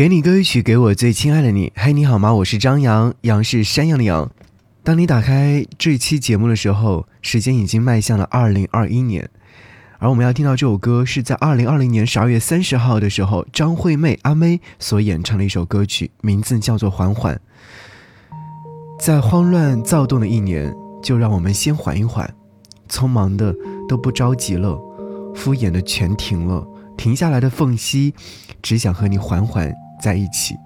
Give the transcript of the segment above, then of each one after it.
给你歌曲，给我最亲爱的你。嘿，你好吗？我是张扬，杨是山羊的羊。当你打开这期节目的时候，时间已经迈向了二零二一年，而我们要听到这首歌是在二零二零年十二月三十号的时候，张惠妹阿妹所演唱的一首歌曲，名字叫做《缓缓》。在慌乱躁动的一年，就让我们先缓一缓，匆忙的都不着急了，敷衍的全停了，停下来的缝隙，只想和你缓缓在一起。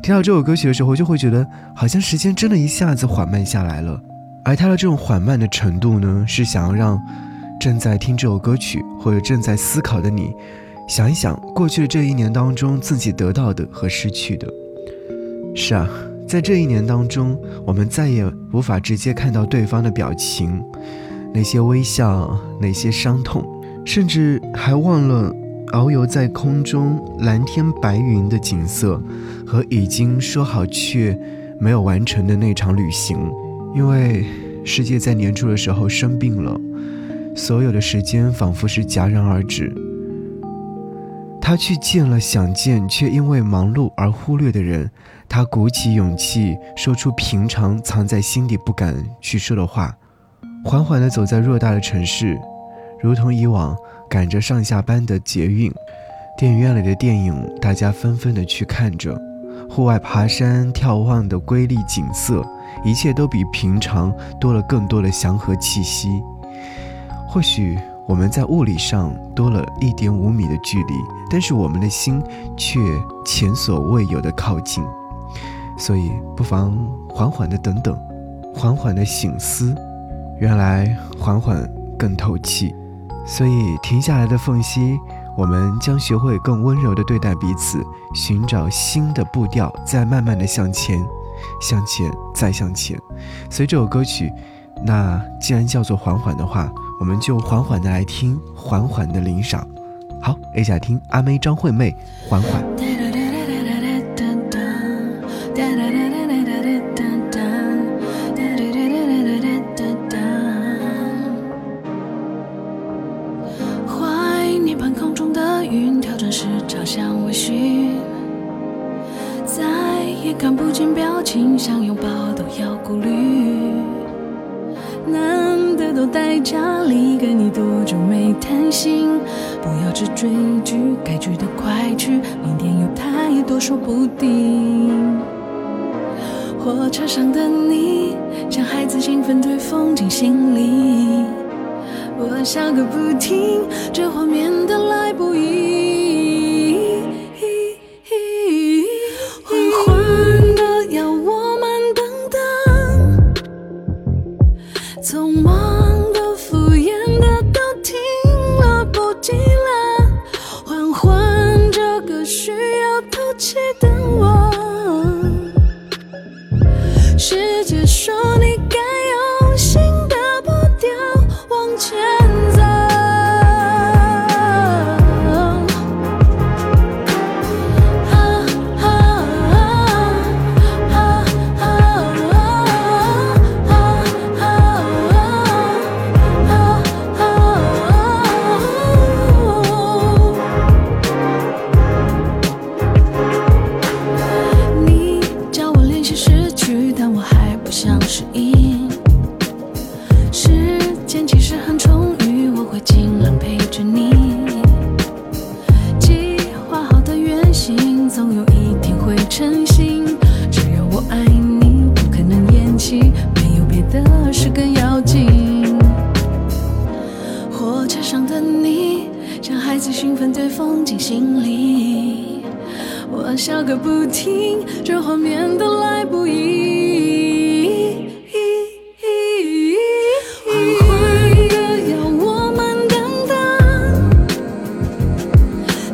听到这首歌曲的时候，就会觉得好像时间真的一下子缓慢下来了。而它的这种缓慢的程度呢，是想要让正在听这首歌曲或者正在思考的你，想一想过去的这一年当中自己得到的和失去的。是啊，在这一年当中，我们再也无法直接看到对方的表情，那些微笑，那些伤痛，甚至还忘了。遨游在空中蓝天白云的景色，和已经说好却没有完成的那场旅行，因为世界在年初的时候生病了，所有的时间仿佛是戛然而止。他去见了想见却因为忙碌而忽略的人，他鼓起勇气说出平常藏在心底不敢去说的话，缓缓地走在偌大的城市，如同以往。赶着上下班的捷运，电影院里的电影，大家纷纷的去看着。户外爬山、眺望的瑰丽景色，一切都比平常多了更多的祥和气息。或许我们在物理上多了一点五米的距离，但是我们的心却前所未有的靠近。所以，不妨缓缓的等等，缓缓的醒思，原来缓缓更透气。所以，停下来的缝隙，我们将学会更温柔的对待彼此，寻找新的步调，再慢慢的向前，向前，再向前。所以这首歌曲，那既然叫做缓缓的话，我们就缓缓的来听，缓缓的领赏。好，一起来听阿妹张惠妹《缓缓》。看不见表情，想拥抱都要顾虑。难得都在家里，跟你多久没谈心？不要只追剧，该去的快去，明天有太多说不定。火车上的你，像孩子兴奋对风景心里，我笑个不停，这画面的来不易。放进心里，我笑个不停，这画面都来不及。我们，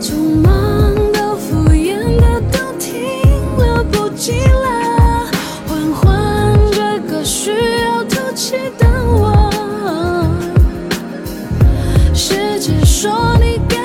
匆忙的敷衍的都停了不急了，缓缓这个需要透气的我，世界说你该。